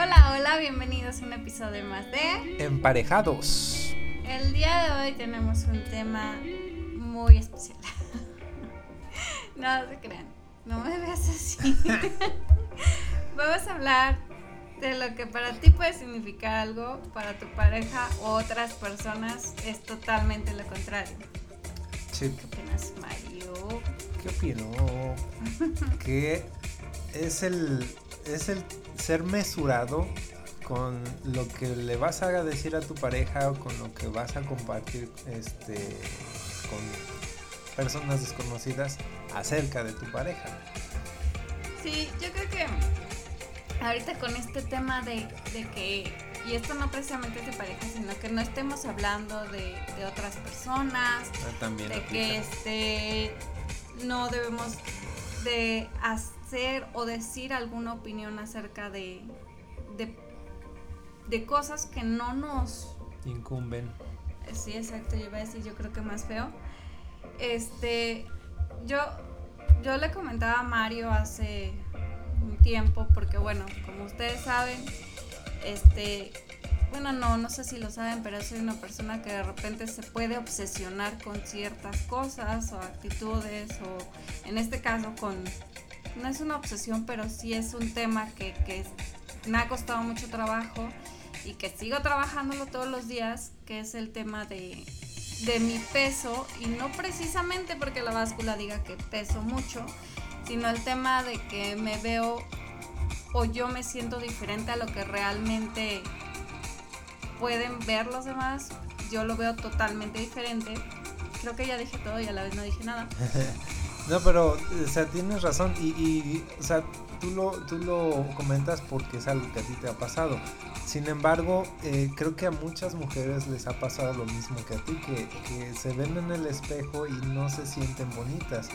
Hola, hola, bienvenidos a un episodio más de Emparejados. El día de hoy tenemos un tema muy especial. no se crean, no me veas así. Vamos a hablar de lo que para ti puede significar algo, para tu pareja o otras personas es totalmente lo contrario. Sí. ¿Qué opinas, Mario? ¿Qué opino? que es el, es el ser mesurado con lo que le vas a decir a tu pareja o con lo que vas a compartir este, con personas desconocidas acerca de tu pareja. Sí, yo creo que ahorita con este tema de, de que, y esto no precisamente de pareja, sino que no estemos hablando de, de otras personas, Ah, También de aplica. que este no debemos de hacer o decir alguna opinión acerca de, de, de cosas que no nos incumben. Sí, exacto, yo iba a decir, yo creo que más feo. Este, yo, yo le comentaba a Mario hace un tiempo, porque bueno, como ustedes saben, este, bueno, no, no sé si lo saben, pero soy una persona que de repente se puede obsesionar con ciertas cosas o actitudes, o en este caso con, no es una obsesión, pero sí es un tema que, me ha costado mucho trabajo y que sigo trabajándolo todos los días, que es el tema de, de mi peso, y no precisamente porque la báscula diga que peso mucho, sino el tema de que me veo o yo me siento diferente a lo que realmente pueden ver los demás, yo lo veo totalmente diferente. Creo que ya dije todo y a la vez no dije nada. No, pero, o sea, tienes razón y, y, o sea, tú lo, tú lo comentas porque es algo que a ti te ha pasado. Sin embargo, eh, creo que a muchas mujeres les ha pasado lo mismo que a ti, que, que se ven en el espejo y no se sienten bonitas.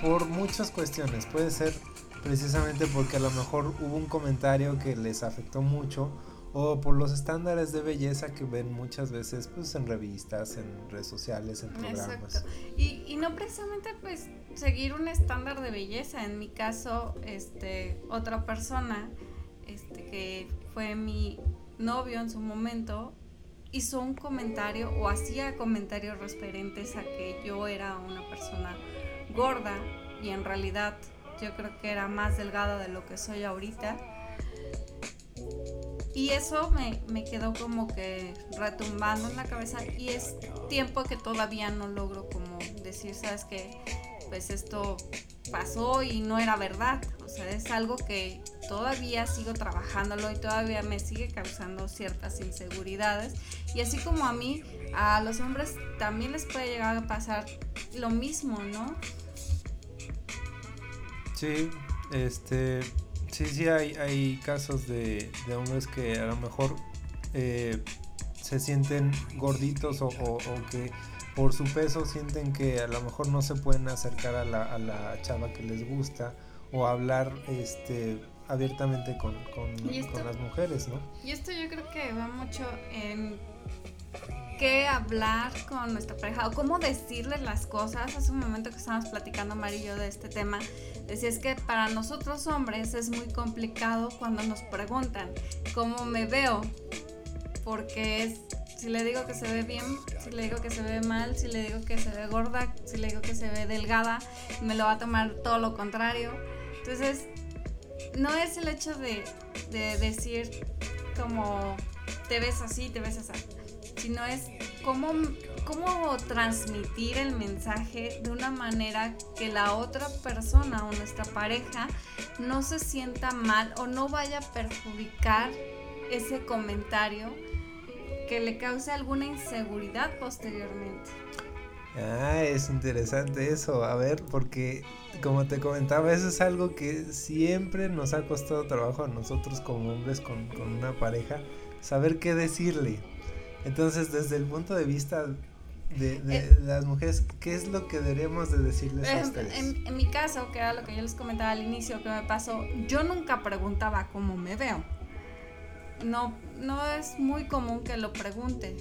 Por muchas cuestiones, puede ser precisamente porque a lo mejor hubo un comentario que les afectó mucho o por los estándares de belleza que ven muchas veces pues en revistas, en redes sociales, en programas. Y, y no precisamente pues seguir un estándar de belleza. En mi caso, este, otra persona, este, que fue mi novio en su momento, hizo un comentario o hacía comentarios referentes a que yo era una persona gorda y en realidad yo creo que era más delgada de lo que soy ahorita. Y eso me, me, quedó como que retumbando en la cabeza y es tiempo que todavía no logro como decir, sabes que pues esto pasó y no era verdad. O sea, es algo que todavía sigo trabajándolo y todavía me sigue causando ciertas inseguridades. Y así como a mí, a los hombres también les puede llegar a pasar lo mismo, ¿no? Sí, este, sí, sí hay, hay casos de, de hombres que a lo mejor eh, se sienten gorditos o, o, o, que por su peso sienten que a lo mejor no se pueden acercar a la, a la chava que les gusta o hablar este abiertamente con, con, esto, con las mujeres, ¿no? Y esto yo creo que va mucho en qué hablar con nuestra pareja o cómo decirles las cosas. Hace un momento que estábamos platicando Amarillo de este tema, decía es que para nosotros hombres es muy complicado cuando nos preguntan cómo me veo, porque si le digo que se ve bien, si le digo que se ve mal, si le digo que se ve gorda, si le digo que se ve delgada, me lo va a tomar todo lo contrario. Entonces, no es el hecho de, de decir como te ves así, te ves así sino es cómo, cómo transmitir el mensaje de una manera que la otra persona o nuestra pareja no se sienta mal o no vaya a perjudicar ese comentario que le cause alguna inseguridad posteriormente. Ah, es interesante eso, a ver, porque como te comentaba, eso es algo que siempre nos ha costado trabajo a nosotros como hombres con, con una pareja, saber qué decirle. Entonces, desde el punto de vista de, de eh, las mujeres, ¿qué es lo que deberíamos de decirles a ustedes? En, en, mi caso, que era lo que yo les comentaba al inicio, que me pasó, yo nunca preguntaba cómo me veo. No, no es muy común que lo pregunte.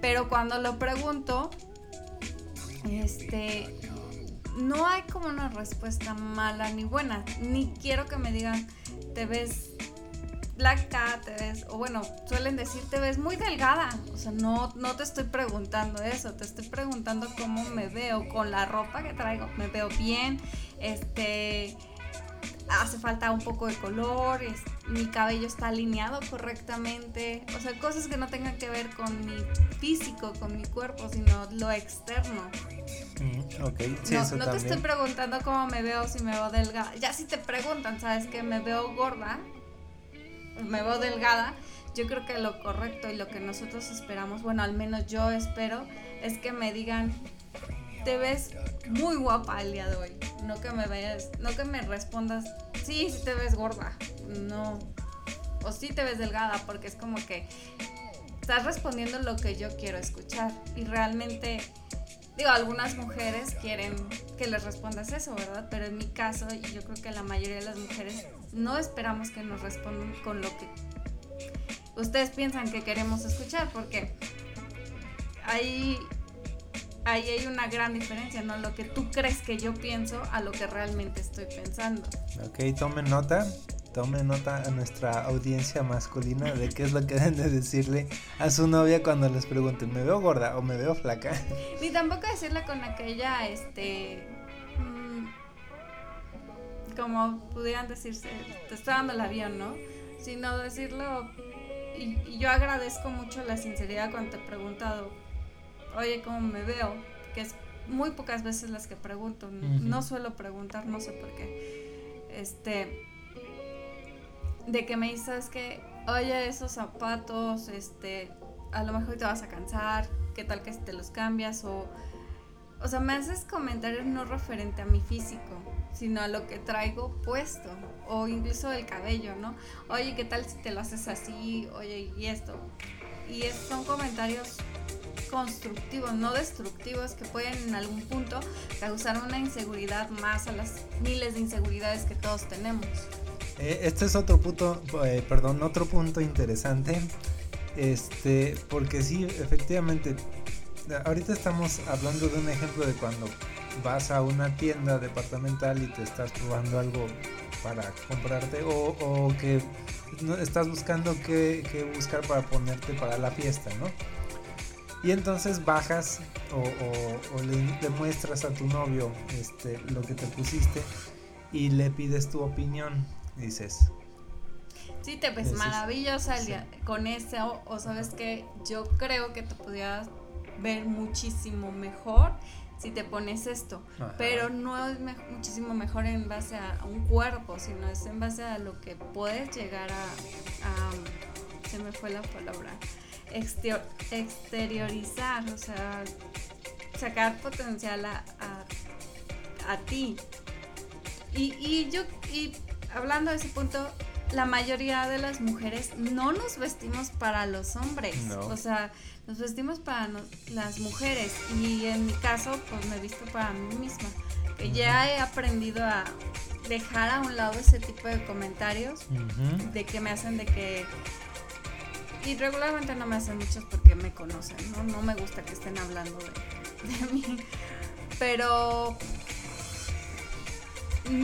Pero cuando lo pregunto, este, no hay como una respuesta mala ni buena. Ni quiero que me digan, te ves flaca, te ves, o bueno, suelen decir te ves muy delgada. O sea, no, no te estoy preguntando eso, te estoy preguntando cómo me veo con la ropa que traigo. Me veo bien, este, hace falta un poco de color, mi cabello está alineado correctamente, o sea, cosas que no tengan que ver con mi físico, con mi cuerpo, sino lo externo. Mm, ok, sí, no, eso no te estoy preguntando cómo me veo, si me veo delgada. Ya si te preguntan, ¿sabes que me veo gorda? Me veo delgada. Yo creo que lo correcto y lo que nosotros esperamos, bueno, al menos yo espero, es que me digan, te ves muy guapa el día de hoy. No que me veas, no que me respondas, sí, sí te ves gorda. No. O sí te ves delgada, porque es como que estás respondiendo lo que yo quiero escuchar. Y realmente, digo, algunas mujeres quieren que les respondas eso, ¿verdad? Pero en mi caso, y yo creo que la mayoría de las mujeres no esperamos que nos respondan con lo que ustedes piensan que queremos escuchar, porque hay ahí hay una gran diferencia, ¿no? Lo que tú crees que yo pienso a lo que realmente estoy pensando. Ok, tomen nota, tomen nota a nuestra audiencia masculina de qué es lo que deben de decirle a su novia cuando les pregunten, ¿me veo gorda o me veo flaca? Ni tampoco decirle con aquella, este, como pudieran decirse, te está dando el avión, ¿no? Sino decirlo, y, y yo agradezco mucho la sinceridad cuando te he preguntado, oye, ¿cómo me veo? Que es muy pocas veces las que pregunto. No suelo preguntar, no sé por qué. Este. De que me dices que, oye, esos zapatos, este. A lo mejor te vas a cansar. ¿Qué tal que te los cambias? O. O sea, me haces comentarios no referente a mi físico, sino a lo que traigo puesto, o incluso el cabello, ¿no? Oye, ¿qué tal si te lo haces así? Oye, y esto. Y son comentarios constructivos, no destructivos, que pueden en algún punto causar una inseguridad más a las miles de inseguridades que todos tenemos. Eh, este es otro punto, eh, perdón, otro punto interesante, este, porque sí, efectivamente, ahorita estamos hablando de un ejemplo de cuando vas a una tienda departamental y te estás probando algo para comprarte o, o que estás buscando qué, qué, buscar para ponerte para la fiesta, ¿no? Y entonces bajas o, le demuestras a tu novio este, lo que te pusiste y le pides tu opinión. Dices. Sí, te ves maravillosa con eso. O, sabes que yo creo que te podías ver muchísimo mejor si te pones esto. Pero no es muchísimo mejor en base a, un cuerpo, sino es en base a lo que puedes llegar a se me fue la palabra exteriorizar, o sea, sacar potencial a, a, ti. Y, y, yo, y hablando de ese punto, la mayoría de las mujeres no nos vestimos para los hombres, o sea, nos vestimos para las mujeres y en mi caso, pues me visto para mí misma. Que ya he aprendido a dejar a un lado ese tipo de comentarios de que me hacen de que y regularmente no me hacen muchos porque me conocen, ¿no? No me gusta que estén hablando de, mí. Pero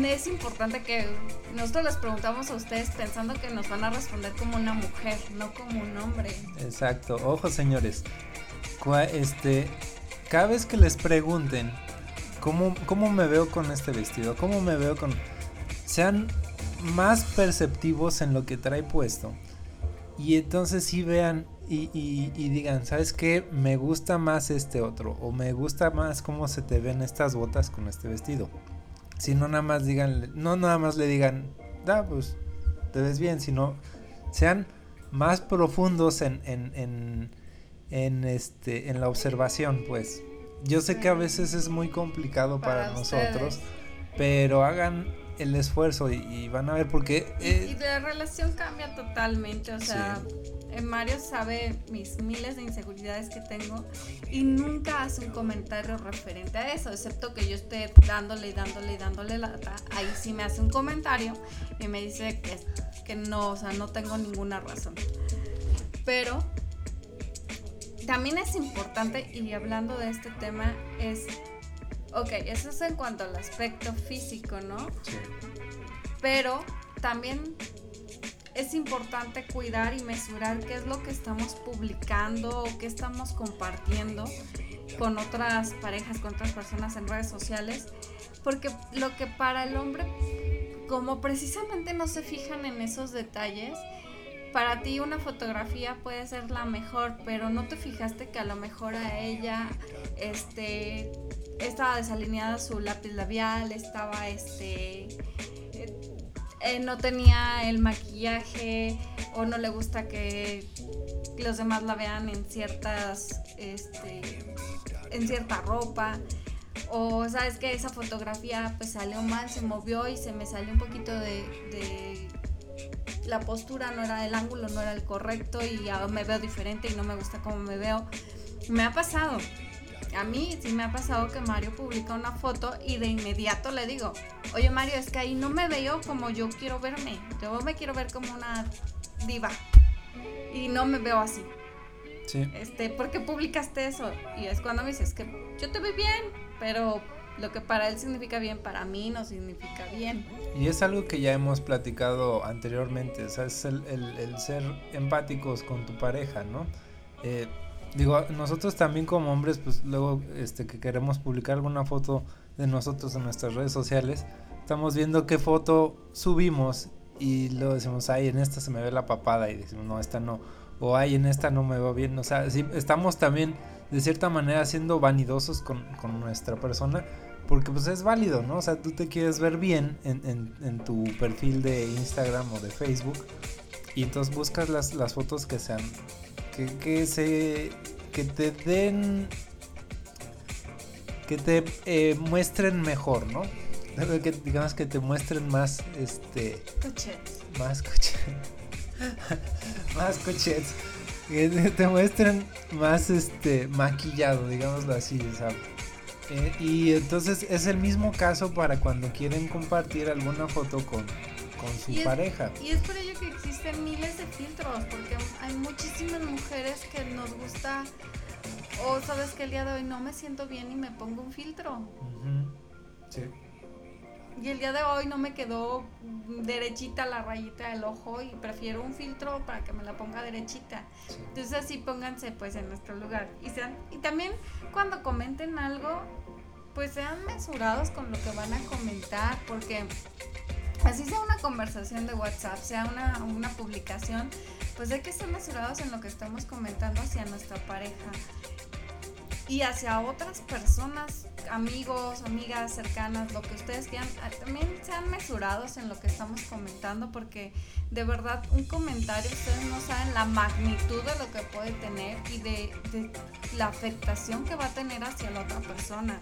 es importante que nosotros les preguntamos a ustedes pensando que nos van a responder como una mujer, no como un hombre. Exacto. Ojo, señores. Este, cada vez que les pregunten cómo, cómo me veo con este vestido, cómo me veo con... Sean más perceptivos en lo que trae puesto y entonces sí vean y, y, digan, ¿sabes qué? Me gusta más este otro. O me gusta más cómo se te ven estas botas con este vestido. Si no nada más digan, no nada más le digan, da, pues te ves bien, sino sean más profundos en, en, en, en, este, en la observación, pues. Yo sé que a veces es muy complicado para, nosotros, pero hagan el esfuerzo y, van a ver por qué. Eh, y, la relación cambia totalmente, o sea, Mario sabe mis miles de inseguridades que tengo y nunca hace un comentario referente a eso, excepto que yo esté dándole y dándole y dándole la ahí sí me hace un comentario y me dice que, que no, o sea, no tengo ninguna razón. Pero también es importante, y hablando de este tema, es Ok, eso es en cuanto al aspecto físico, ¿no? Sí. Pero también es importante cuidar y mesurar qué es lo que estamos publicando o qué estamos compartiendo con otras parejas, con otras personas en redes sociales, porque lo que para el hombre, como precisamente no se fijan en esos detalles, para ti una fotografía puede ser la mejor, pero no te fijaste que a lo mejor a ella este estaba desalineada su lápiz labial, estaba este eh, no tenía el maquillaje o no le gusta que los demás la vean en ciertas este en cierta ropa o sabes que esa fotografía pues salió mal, se movió y se me salió un poquito de, la postura, no era el ángulo, no era el correcto y ahora me veo diferente y no me gusta cómo me veo. Me ha pasado. A mí sí me ha pasado que Mario publica una foto y de inmediato le digo, oye Mario, es que ahí no me veo como yo quiero verme. Yo me quiero ver como una diva. Y no me veo así. Sí. Este, ¿por qué publicaste eso? Y es cuando me dices que yo te veo bien, pero lo que para él significa bien, para mí no significa bien. Y es algo que ya hemos platicado anteriormente, o sea, es el, ser empáticos con tu pareja, ¿no? Eh, digo, nosotros también como hombres, pues luego este, que queremos publicar alguna foto de nosotros en nuestras redes sociales, estamos viendo qué foto subimos y luego decimos, ay, en esta se me ve la papada y decimos, no, esta no, o ay, en esta no me veo bien, o sea, sí, estamos también de cierta manera siendo vanidosos con, nuestra persona, porque pues es válido, ¿no? O sea, tú te quieres ver bien en, tu perfil de Instagram o de Facebook y entonces buscas las, las fotos que sean, que, que, se, que te den, que te eh, muestren mejor, ¿no? Que, digamos que te muestren más, este... Más coches. más coches que te muestren más este maquillado, digámoslo así, eh, y entonces es el mismo caso para cuando quieren compartir alguna foto con, con su pareja. Y es por ello que existen miles de filtros, porque hay muchísimas mujeres que nos gusta, o sabes que el día de hoy no me siento bien y me pongo un filtro. Sí. Y el día de hoy no me quedó derechita la rayita del ojo y prefiero un filtro para que me la ponga derechita. Entonces así pónganse pues en nuestro lugar. Y, sean, y también cuando comenten algo, pues sean mesurados con lo que van a comentar, porque así sea una conversación de WhatsApp, sea una, una publicación, pues hay que ser mesurados en lo que estamos comentando hacia nuestra pareja y hacia otras personas, amigos, amigas cercanas, lo que ustedes quieran, ah, también sean mesurados en lo que estamos comentando porque de verdad un comentario ustedes no saben la magnitud de lo que puede tener y de, la afectación que va a tener hacia la otra persona.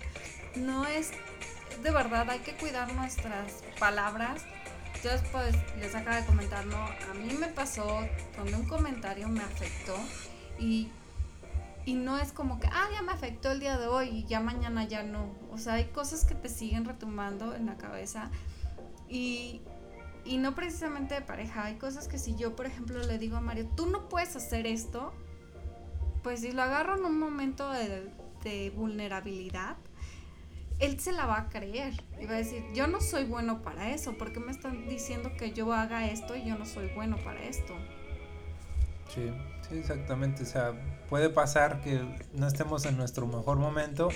No es, de verdad, hay que cuidar nuestras palabras. Yo después les acabo de comentar, no, a mí me pasó donde un comentario me afectó y y no es como que, ah, ya me afectó el día de hoy y ya mañana ya no. O sea, hay cosas que te siguen retumbando en la cabeza y, y no precisamente de pareja. Hay cosas que si yo, por ejemplo, le digo a Mario, tú no puedes hacer esto, pues si lo agarro en un momento de, de vulnerabilidad, él se la va a creer y va a decir, yo no soy bueno para eso, ¿por qué me están diciendo que yo haga esto y yo no soy bueno para esto? Sí, sí, exactamente. O sea, puede pasar que no estemos en nuestro mejor momento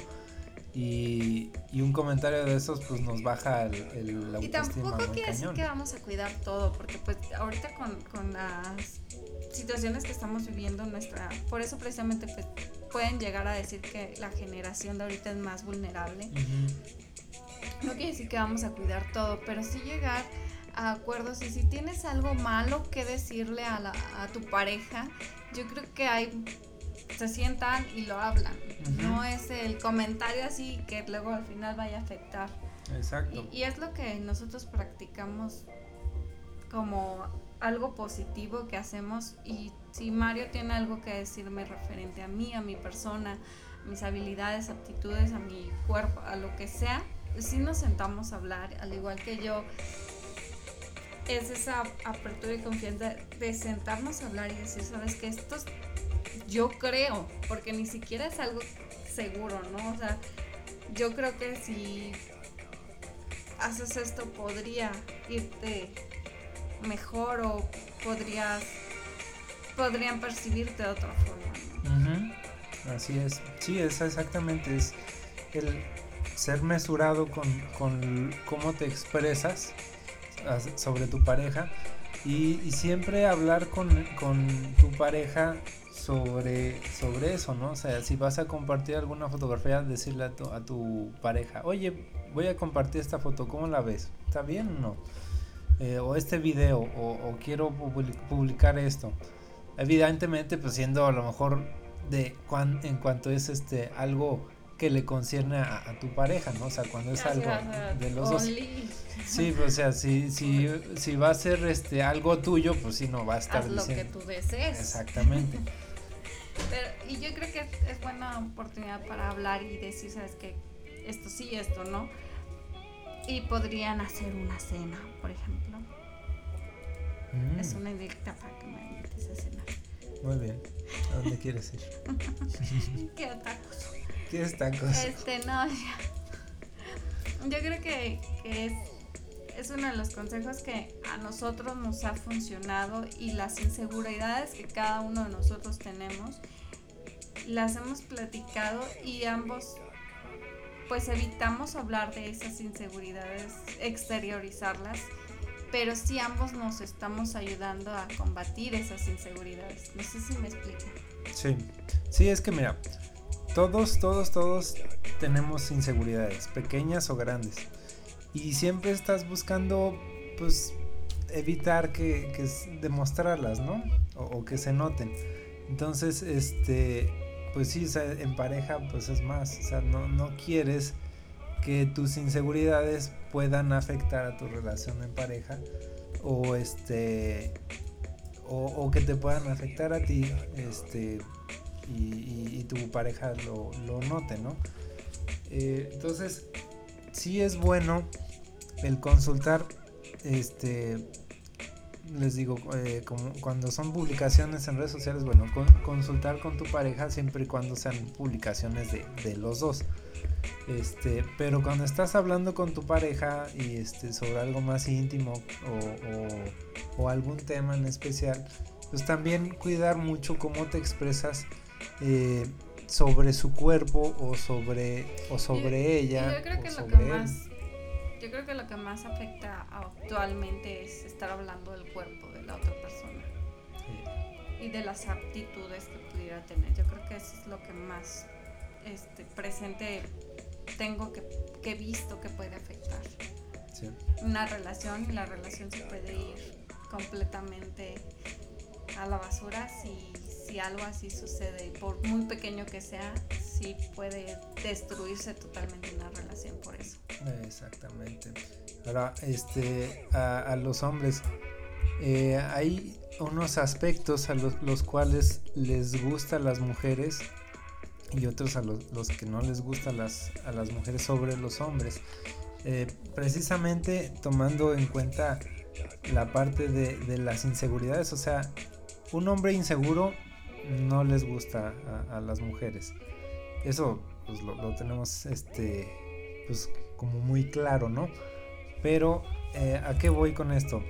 y, un comentario de esos pues nos baja el, el Y tampoco quiere decir que vamos a cuidar todo, porque pues ahorita con, con las situaciones que estamos viviendo nuestra, por eso precisamente pues, pueden llegar a decir que la generación de ahorita es más vulnerable. No quiere decir que vamos a cuidar todo, pero sí llegar a acuerdos y si tienes algo malo que decirle a, la, a tu pareja, yo creo que hay se sientan y lo hablan. No es el comentario así que luego al final vaya a afectar. Exacto. Y, es lo que nosotros practicamos como algo positivo que hacemos y si Mario tiene algo que decirme referente a mí, a mi persona, mis habilidades, aptitudes, a mi cuerpo, a lo que sea, sí nos sentamos a hablar, al igual que yo. Es esa apertura y confianza de sentarnos a hablar y decir, sabes que esto yo creo, porque ni siquiera es algo seguro, ¿no? O sea, yo creo que si haces esto podría irte mejor o podrías podrían percibirte de otra forma. Así es, sí, es exactamente, es el ser mesurado con, con cómo te expresas sobre tu pareja y, siempre hablar con, con, tu pareja sobre, sobre eso, ¿no? O sea, si vas a compartir alguna fotografía, decirle a tu, a tu pareja, oye, voy a compartir esta foto, ¿cómo la ves? ¿Está bien o no? Eh, o este video, o, quiero publicar esto evidentemente pues siendo a lo mejor de cuan, en cuanto es este algo que le concierne a, tu pareja, ¿no? O sea, cuando es algo de los dos. Sí, pues, o sea, si, si, si va a ser este algo tuyo, pues sí no va a estar Haz lo que tú desees. Exactamente. Pero, y yo creo que es buena oportunidad para hablar y decir, sabes que esto sí, esto no. Y podrían hacer una cena, por ejemplo. Mm. Es una indirecta para que me invites a cenar. Muy bien. ¿A dónde quieres ir? ¿Qué tacos? ¿Quieres tacos? Este, no. Yo creo que, es, es uno de los consejos que a nosotros nos ha funcionado y las inseguridades que cada uno de nosotros tenemos las hemos platicado y ambos pues evitamos hablar de esas inseguridades, exteriorizarlas pero sí ambos nos estamos ayudando a combatir esas inseguridades. No sé si me explico. Sí, sí, es que mira, todos, todos, todos tenemos inseguridades, pequeñas o grandes. Y siempre estás buscando, pues, evitar que, que demostrarlas, ¿no? O, que se noten. Entonces, este, pues sí, en pareja, pues es más, o sea, no, no quieres que tus inseguridades puedan afectar a tu relación en pareja o este o, que te puedan afectar a ti este y, tu pareja lo, note no eh, entonces sí es bueno el consultar este les digo, eh, cuando son publicaciones en redes sociales, bueno, consultar con tu pareja siempre y cuando sean publicaciones de, de los dos. Este, pero cuando estás hablando con tu pareja y este, sobre algo más íntimo o, algún tema en especial, pues también cuidar mucho cómo te expresas eh, sobre su cuerpo o sobre, o sobre ella. Yo creo, que lo que más, yo creo que lo que más afecta actualmente es estar hablando del cuerpo de la otra persona. Y de las aptitudes que pudiera tener. Yo creo que eso es lo que más este, presente tengo que, que visto que puede afectar una relación y la relación se puede ir completamente a la basura si, si algo así sucede, por muy pequeño que sea, sí puede destruirse totalmente una relación por eso. Exactamente. Ahora, este, a, los hombres, eh, hay unos aspectos a los, los, cuales les gusta a las mujeres y otros a los, que no les gusta las, a las mujeres sobre los hombres. Eh, precisamente tomando en cuenta la parte de, las inseguridades, o sea, un hombre inseguro no les gusta a, las mujeres. Eso pues, lo, tenemos este, pues, como muy claro, ¿no? Pero, eh, ¿a qué voy con esto?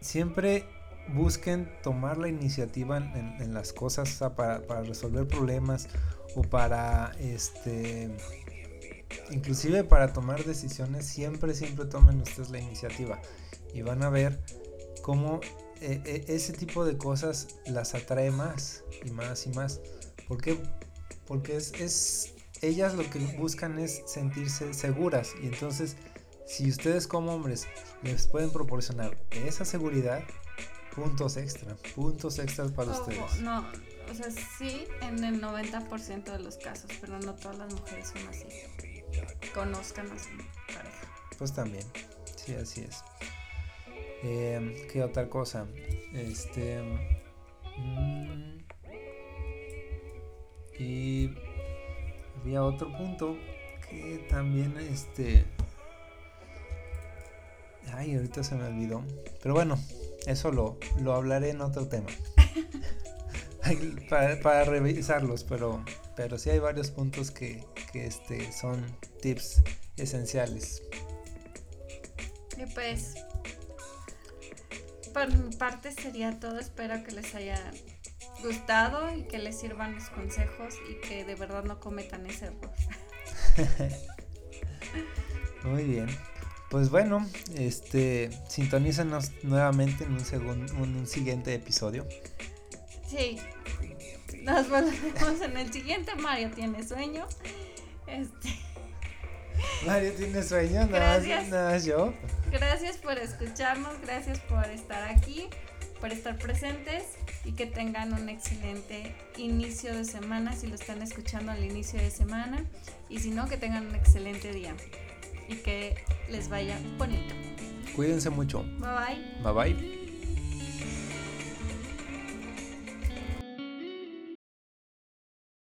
Siempre busquen tomar la iniciativa en, las cosas para, resolver problemas o para este inclusive para tomar decisiones siempre siempre tomen ustedes la iniciativa y van a ver cómo eh, eh, ese tipo de cosas las atrae más y más y más ¿por qué? porque es, es ellas lo que buscan es sentirse seguras y entonces si ustedes como hombres les pueden proporcionar esa seguridad puntos extra, puntos extras para ustedes. No, o sea, sí en el 90% de los casos, pero no todas las mujeres son así. Conozcan a su pareja. Pues también, sí, así es. Eh, ¿Qué otra cosa? Este. Mm, y había otro punto que también, este. Ay, ahorita se me olvidó. Pero bueno, eso lo, lo hablaré en otro tema. para, revisarlos, pero, pero sí hay varios puntos que, que este, son tips esenciales. Y pues, por mi parte sería todo. Espero que les haya gustado y que les sirvan los consejos y que de verdad no cometan ese error. Muy bien. Pues bueno, este, sintonízanos nuevamente en un, segundo, en un siguiente episodio. Sí. Nos volvemos en el siguiente. Mario tiene sueño. Este. Mario tiene sueño, nada, gracias, nada yo. Gracias por escucharnos, gracias por estar aquí, por estar presentes y que tengan un excelente inicio de semana si lo están escuchando al inicio de semana y si no, que tengan un excelente día y que les vaya bonito. Cuídense mucho. Bye bye. Bye bye.